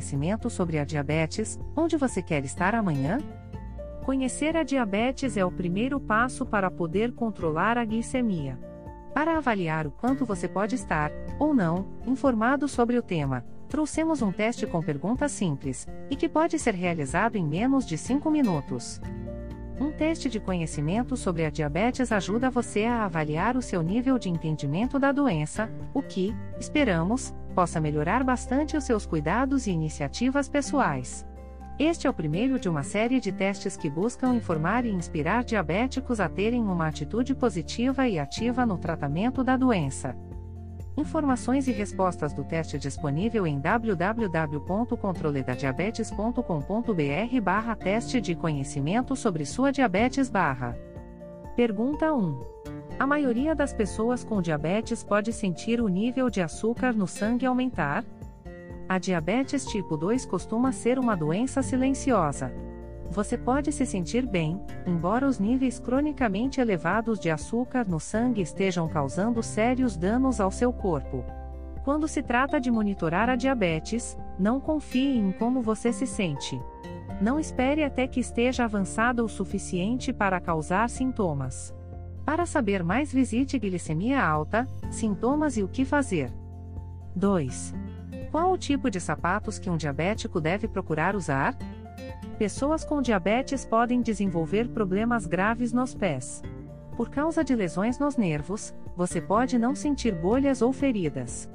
Conhecimentos sobre a diabetes, onde você quer estar amanhã? Conhecer a diabetes é o primeiro passo para poder controlar a glicemia. Para avaliar o quanto você pode estar, ou não, informado sobre o tema, trouxemos um teste com perguntas simples, e que pode ser realizado em menos de 5 minutos. Um teste de conhecimento sobre a diabetes ajuda você a avaliar o seu nível de entendimento da doença, o que, esperamos, possa melhorar bastante os seus cuidados e iniciativas pessoais. Este é o primeiro de uma série de testes que buscam informar e inspirar diabéticos a terem uma atitude positiva e ativa no tratamento da doença. Informações e respostas do teste disponível em www.controledadiabetes.com.br barra teste de conhecimento sobre sua diabetes barra. Pergunta 1. A maioria das pessoas com diabetes pode sentir o nível de açúcar no sangue aumentar? A diabetes tipo 2 costuma ser uma doença silenciosa. Você pode se sentir bem, embora os níveis cronicamente elevados de açúcar no sangue estejam causando sérios danos ao seu corpo. Quando se trata de monitorar a diabetes, não confie em como você se sente. Não espere até que esteja avançado o suficiente para causar sintomas. Para saber mais, visite Glicemia Alta, Sintomas e o que fazer. 2. Qual o tipo de sapatos que um diabético deve procurar usar? Pessoas com diabetes podem desenvolver problemas graves nos pés. Por causa de lesões nos nervos, você pode não sentir bolhas ou feridas.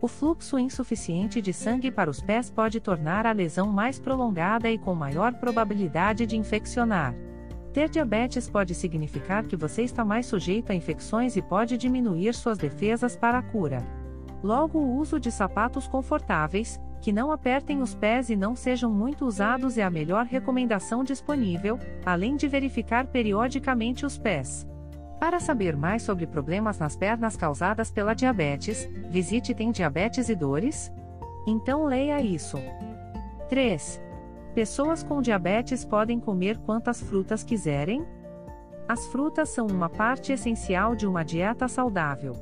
O fluxo insuficiente de sangue para os pés pode tornar a lesão mais prolongada e com maior probabilidade de infeccionar. Ter diabetes pode significar que você está mais sujeito a infecções e pode diminuir suas defesas para a cura. Logo, o uso de sapatos confortáveis, que não apertem os pés e não sejam muito usados é a melhor recomendação disponível, além de verificar periodicamente os pés. Para saber mais sobre problemas nas pernas causadas pela diabetes, visite Tem Diabetes e Dores? Então leia isso. 3. Pessoas com diabetes podem comer quantas frutas quiserem? As frutas são uma parte essencial de uma dieta saudável.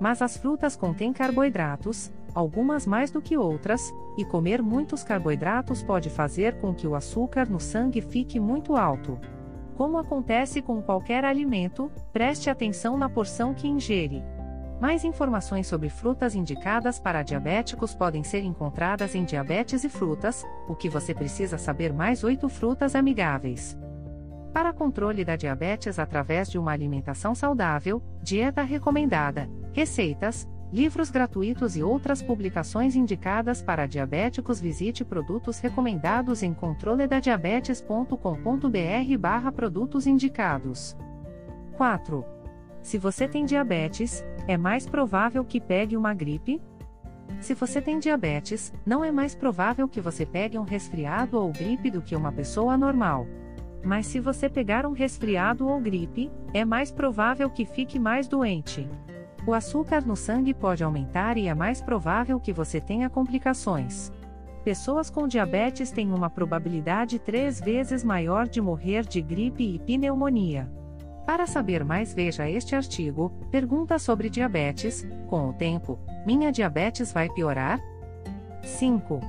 Mas as frutas contêm carboidratos, algumas mais do que outras, e comer muitos carboidratos pode fazer com que o açúcar no sangue fique muito alto. Como acontece com qualquer alimento, preste atenção na porção que ingere. Mais informações sobre frutas indicadas para diabéticos podem ser encontradas em Diabetes e Frutas, o que você precisa saber mais 8 frutas amigáveis. Para controle da diabetes através de uma alimentação saudável, dieta recomendada, receitas, livros gratuitos e outras publicações indicadas para diabéticos, visite produtos recomendados em controledadiabetes.com.br barra produtos indicados. 4. Se você tem diabetes, é mais provável que pegue uma gripe? Se você tem diabetes, não é mais provável que você pegue um resfriado ou gripe do que uma pessoa normal. Mas se você pegar um resfriado ou gripe, é mais provável que fique mais doente. O açúcar no sangue pode aumentar e é mais provável que você tenha complicações. Pessoas com diabetes têm uma probabilidade três vezes maior de morrer de gripe e pneumonia. Para saber mais, veja este artigo. Pergunta sobre diabetes: com o tempo, minha diabetes vai piorar? 5.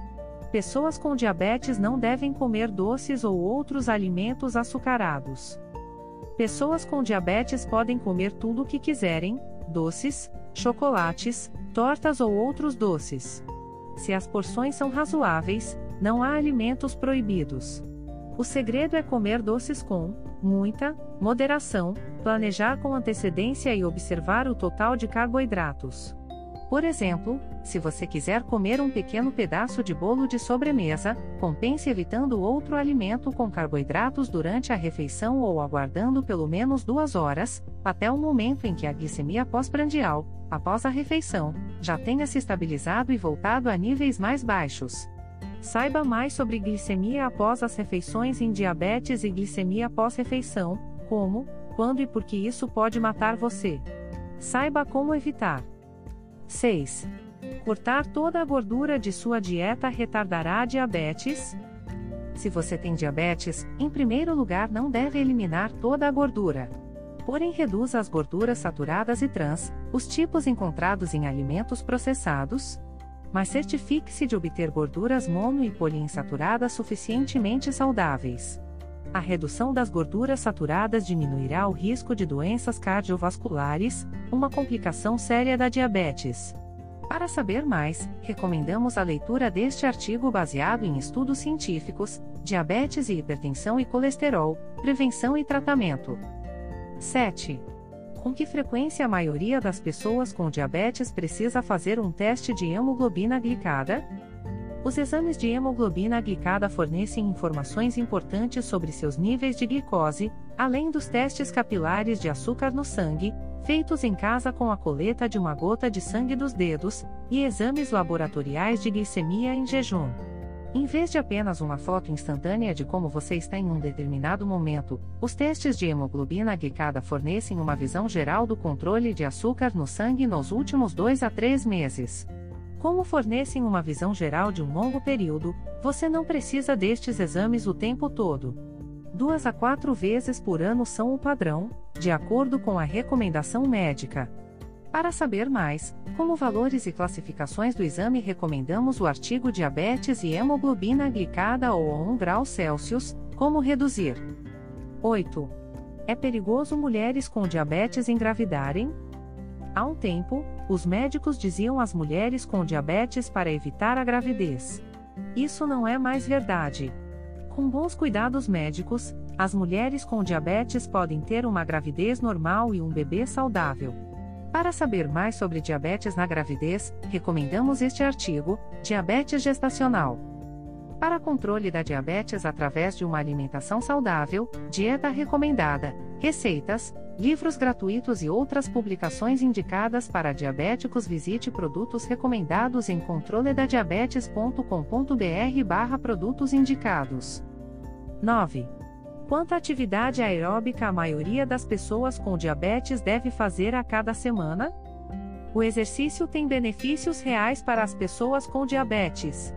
Pessoas com diabetes não devem comer doces ou outros alimentos açucarados. Pessoas com diabetes podem comer tudo o que quiserem, doces, chocolates, tortas ou outros doces. Se as porções são razoáveis, não há alimentos proibidos. O segredo é comer doces com muita moderação, planejar com antecedência e observar o total de carboidratos. Por exemplo, se você quiser comer um pequeno pedaço de bolo de sobremesa, compense evitando outro alimento com carboidratos durante a refeição ou aguardando pelo menos duas horas, até o momento em que a glicemia pós-prandial, após a refeição, já tenha se estabilizado e voltado a níveis mais baixos. Saiba mais sobre glicemia após as refeições em diabetes e glicemia pós-refeição, como, quando e por que isso pode matar você. Saiba como evitar. 6. Cortar toda a gordura de sua dieta retardará a diabetes? Se você tem diabetes, em primeiro lugar não deve eliminar toda a gordura. Porém, reduza as gorduras saturadas e trans, os tipos encontrados em alimentos processados. Mas certifique-se de obter gorduras mono e poliinsaturadas suficientemente saudáveis. A redução das gorduras saturadas diminuirá o risco de doenças cardiovasculares, uma complicação séria da diabetes. Para saber mais, recomendamos a leitura deste artigo baseado em estudos científicos, diabetes e hipertensão e colesterol, prevenção e tratamento. 7. Com que frequência a maioria das pessoas com diabetes precisa fazer um teste de hemoglobina glicada? Os exames de hemoglobina glicada fornecem informações importantes sobre seus níveis de glicose, além dos testes capilares de açúcar no sangue, feitos em casa com a coleta de uma gota de sangue dos dedos, e exames laboratoriais de glicemia em jejum. Em vez de apenas uma foto instantânea de como você está em um determinado momento, os testes de hemoglobina glicada fornecem uma visão geral do controle de açúcar no sangue nos últimos 2 a 3 meses. Como fornecem uma visão geral de um longo período, você não precisa destes exames o tempo todo. Duas a quatro vezes por ano são o padrão, de acordo com a recomendação médica. Para saber mais, como valores e classificações do exame, recomendamos o artigo Diabetes e hemoglobina glicada ou a 1 grau Celsius, como reduzir. 8. É perigoso mulheres com diabetes engravidarem? Há um tempo, os médicos diziam às mulheres com diabetes para evitar a gravidez. Isso não é mais verdade. Com bons cuidados médicos, as mulheres com diabetes podem ter uma gravidez normal e um bebê saudável. Para saber mais sobre diabetes na gravidez, recomendamos este artigo: Diabetes gestacional. Para controle da diabetes através de uma alimentação saudável, dieta recomendada, receitas, livros gratuitos e outras publicações indicadas para diabéticos, visite produtos recomendados em controledadiabetes.com.br/barra produtos indicados. 9. Quanta atividade aeróbica a maioria das pessoas com diabetes deve fazer a cada semana? O exercício tem benefícios reais para as pessoas com diabetes.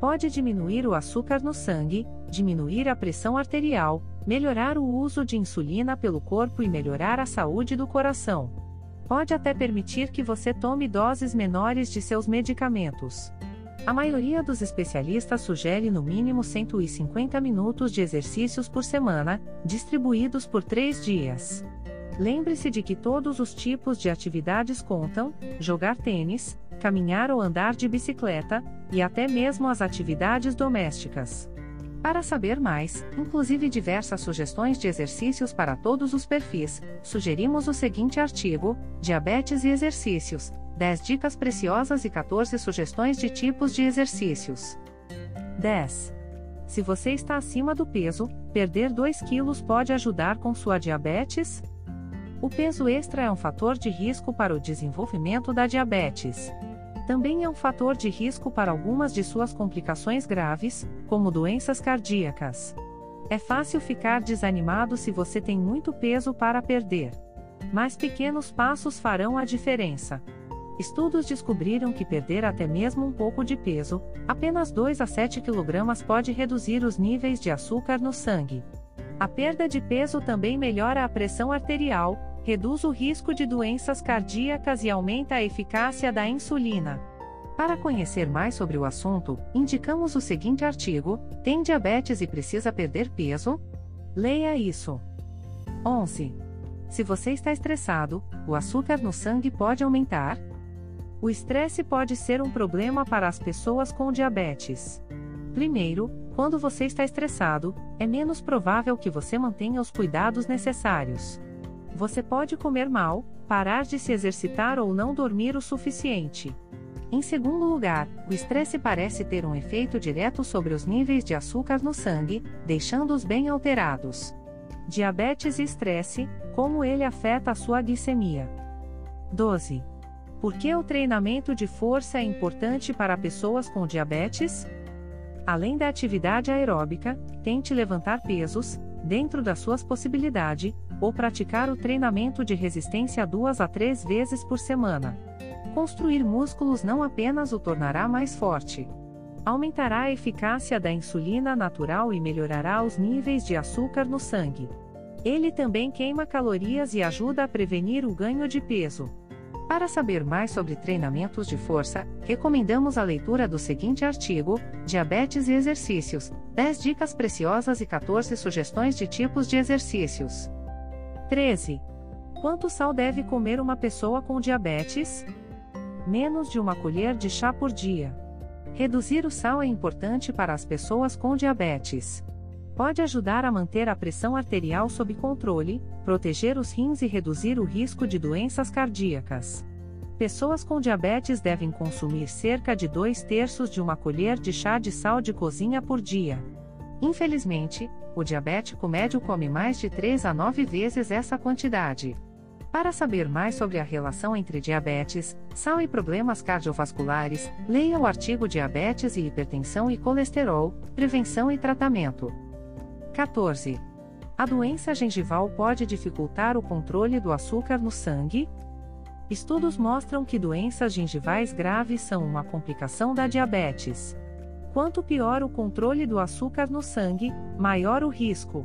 Pode diminuir o açúcar no sangue, diminuir a pressão arterial, melhorar o uso de insulina pelo corpo e melhorar a saúde do coração. Pode até permitir que você tome doses menores de seus medicamentos. A maioria dos especialistas sugere no mínimo 150 minutos de exercícios por semana, distribuídos por três dias. Lembre-se de que todos os tipos de atividades contam: jogar tênis, caminhar ou andar de bicicleta, e até mesmo as atividades domésticas. Para saber mais, inclusive diversas sugestões de exercícios para todos os perfis, sugerimos o seguinte artigo: Diabetes e exercícios 10 dicas preciosas e 14 sugestões de tipos de exercícios. 10. Se você está acima do peso, perder 2 quilos pode ajudar com sua diabetes? O peso extra é um fator de risco para o desenvolvimento da diabetes. Também é um fator de risco para algumas de suas complicações graves, como doenças cardíacas. É fácil ficar desanimado se você tem muito peso para perder. Mas pequenos passos farão a diferença. Estudos descobriram que perder até mesmo um pouco de peso, apenas 2 a 7 kg, pode reduzir os níveis de açúcar no sangue. A perda de peso também melhora a pressão arterial, reduz o risco de doenças cardíacas e aumenta a eficácia da insulina. Para conhecer mais sobre o assunto, indicamos o seguinte artigo: Tem diabetes e precisa perder peso? Leia isso. 11. Se você está estressado, o açúcar no sangue pode aumentar? O estresse pode ser um problema para as pessoas com diabetes. Primeiro, quando você está estressado, é menos provável que você mantenha os cuidados necessários. Você pode comer mal, parar de se exercitar ou não dormir o suficiente. Em segundo lugar, o estresse parece ter um efeito direto sobre os níveis de açúcar no sangue, deixando-os bem alterados. Diabetes e estresse, como ele afeta a sua glicemia. 12. Por que o treinamento de força é importante para pessoas com diabetes? Além da atividade aeróbica, tente levantar pesos, dentro das suas possibilidades, ou praticar o treinamento de resistência duas a três vezes por semana. Construir músculos não apenas o tornará mais forte. Aumentará a eficácia da insulina natural e melhorará os níveis de açúcar no sangue. Ele também queima calorias e ajuda a prevenir o ganho de peso. Para saber mais sobre treinamentos de força, recomendamos a leitura do seguinte artigo: Diabetes e exercícios. 10 dicas preciosas e 14 sugestões de tipos de exercícios. 13. Quanto sal deve comer uma pessoa com diabetes? Menos de uma colher de chá por dia. Reduzir o sal é importante para as pessoas com diabetes. Pode ajudar a manter a pressão arterial sob controle, proteger os rins e reduzir o risco de doenças cardíacas. Pessoas com diabetes devem consumir cerca de 2 terços de uma colher de chá de sal de cozinha por dia. Infelizmente, o diabético médio come mais de 3 a 9 vezes essa quantidade. Para saber mais sobre a relação entre diabetes, sal e problemas cardiovasculares, leia o artigo Diabetes e Hipertensão e Colesterol, Prevenção e Tratamento. 14. A doença gengival pode dificultar o controle do açúcar no sangue? Estudos mostram que doenças gengivais graves são uma complicação da diabetes. Quanto pior o controle do açúcar no sangue, maior o risco.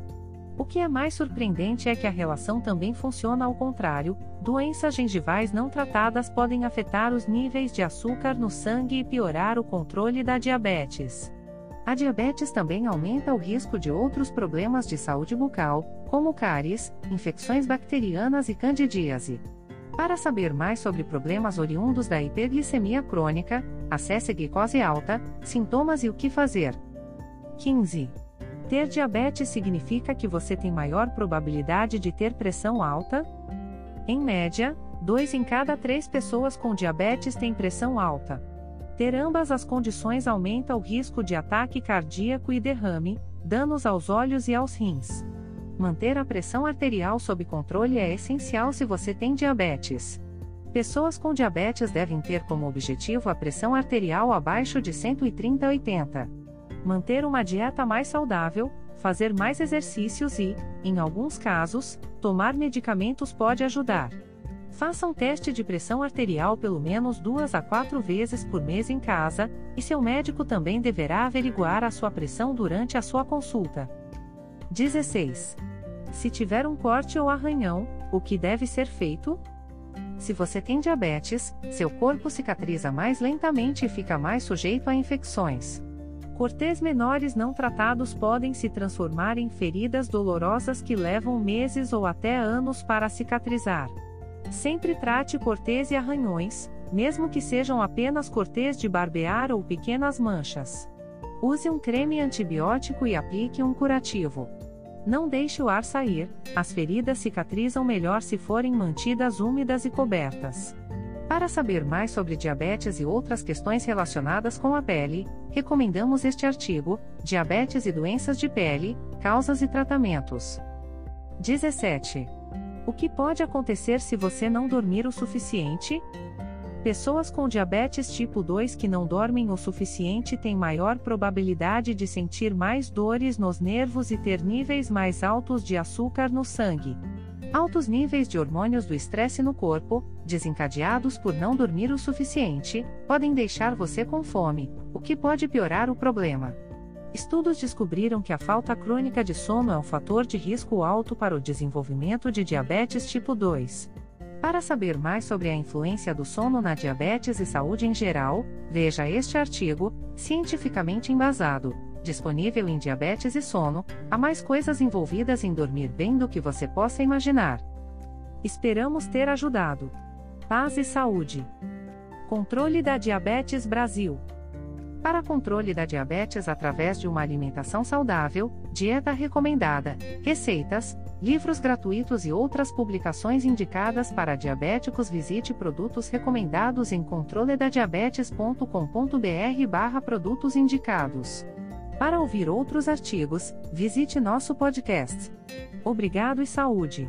O que é mais surpreendente é que a relação também funciona ao contrário: doenças gengivais não tratadas podem afetar os níveis de açúcar no sangue e piorar o controle da diabetes. A diabetes também aumenta o risco de outros problemas de saúde bucal, como cáries, infecções bacterianas e candidíase. Para saber mais sobre problemas oriundos da hiperglicemia crônica, acesse Glicose Alta, Sintomas e o que fazer. 15. Ter diabetes significa que você tem maior probabilidade de ter pressão alta? Em média, 2 em cada 3 pessoas com diabetes têm pressão alta. Ter ambas as condições aumenta o risco de ataque cardíaco e derrame, danos aos olhos e aos rins. Manter a pressão arterial sob controle é essencial se você tem diabetes. Pessoas com diabetes devem ter como objetivo a pressão arterial abaixo de 130/80. Manter uma dieta mais saudável, fazer mais exercícios e, em alguns casos, tomar medicamentos pode ajudar. Faça um teste de pressão arterial pelo menos duas a quatro vezes por mês em casa, e seu médico também deverá averiguar a sua pressão durante a sua consulta. 16. Se tiver um corte ou arranhão, o que deve ser feito? Se você tem diabetes, seu corpo cicatriza mais lentamente e fica mais sujeito a infecções. Cortes menores não tratados podem se transformar em feridas dolorosas que levam meses ou até anos para cicatrizar. Sempre trate cortês e arranhões, mesmo que sejam apenas cortês de barbear ou pequenas manchas. Use um creme antibiótico e aplique um curativo. Não deixe o ar sair, as feridas cicatrizam melhor se forem mantidas úmidas e cobertas. Para saber mais sobre diabetes e outras questões relacionadas com a pele, recomendamos este artigo: Diabetes e doenças de pele, causas e tratamentos. 17. O que pode acontecer se você não dormir o suficiente? Pessoas com diabetes tipo 2 que não dormem o suficiente têm maior probabilidade de sentir mais dores nos nervos e ter níveis mais altos de açúcar no sangue. Altos níveis de hormônios do estresse no corpo, desencadeados por não dormir o suficiente, podem deixar você com fome, o que pode piorar o problema. Estudos descobriram que a falta crônica de sono é um fator de risco alto para o desenvolvimento de diabetes tipo 2. Para saber mais sobre a influência do sono na diabetes e saúde em geral, veja este artigo, cientificamente embasado, disponível em Diabetes e Sono, há mais coisas envolvidas em dormir bem do que você possa imaginar. Esperamos ter ajudado. Paz e saúde. Controle da Diabetes Brasil. Para controle da diabetes através de uma alimentação saudável, dieta recomendada, receitas, livros gratuitos e outras publicações indicadas para diabéticos, visite produtos recomendados em controledadiabetes.com.br/barra produtos indicados. Para ouvir outros artigos, visite nosso podcast. Obrigado e saúde!